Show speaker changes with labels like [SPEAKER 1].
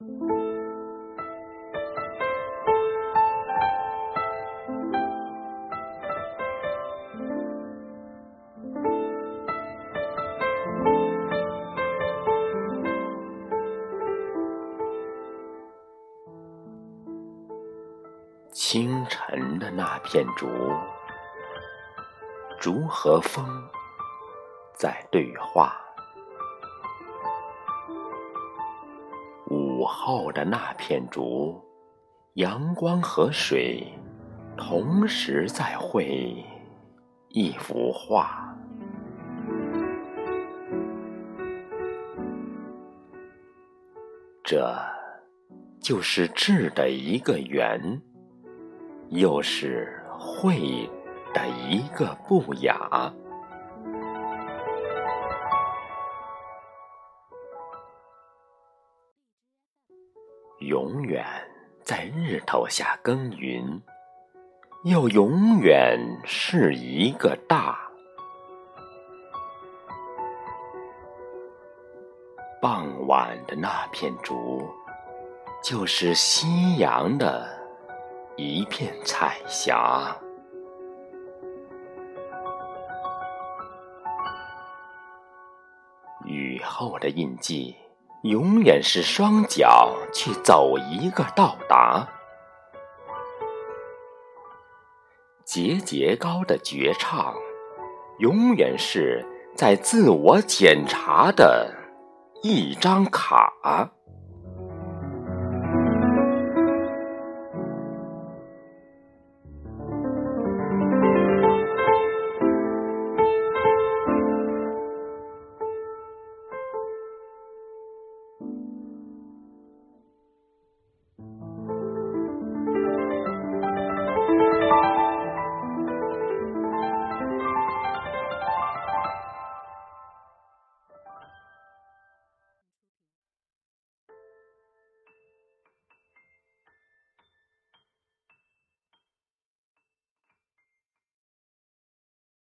[SPEAKER 1] 清晨的那片竹，竹和风在对话；午后的那片竹，阳光和水同时在绘一幅画。这就是智的一个圆。又是会的一个不雅。永远在日头下耕耘，又永远是一个大。傍晚的那片竹，就是夕阳的。一片彩霞，雨后的印记，永远是双脚去走一个到达。节节高的绝唱，永远是在自我检查的一张卡。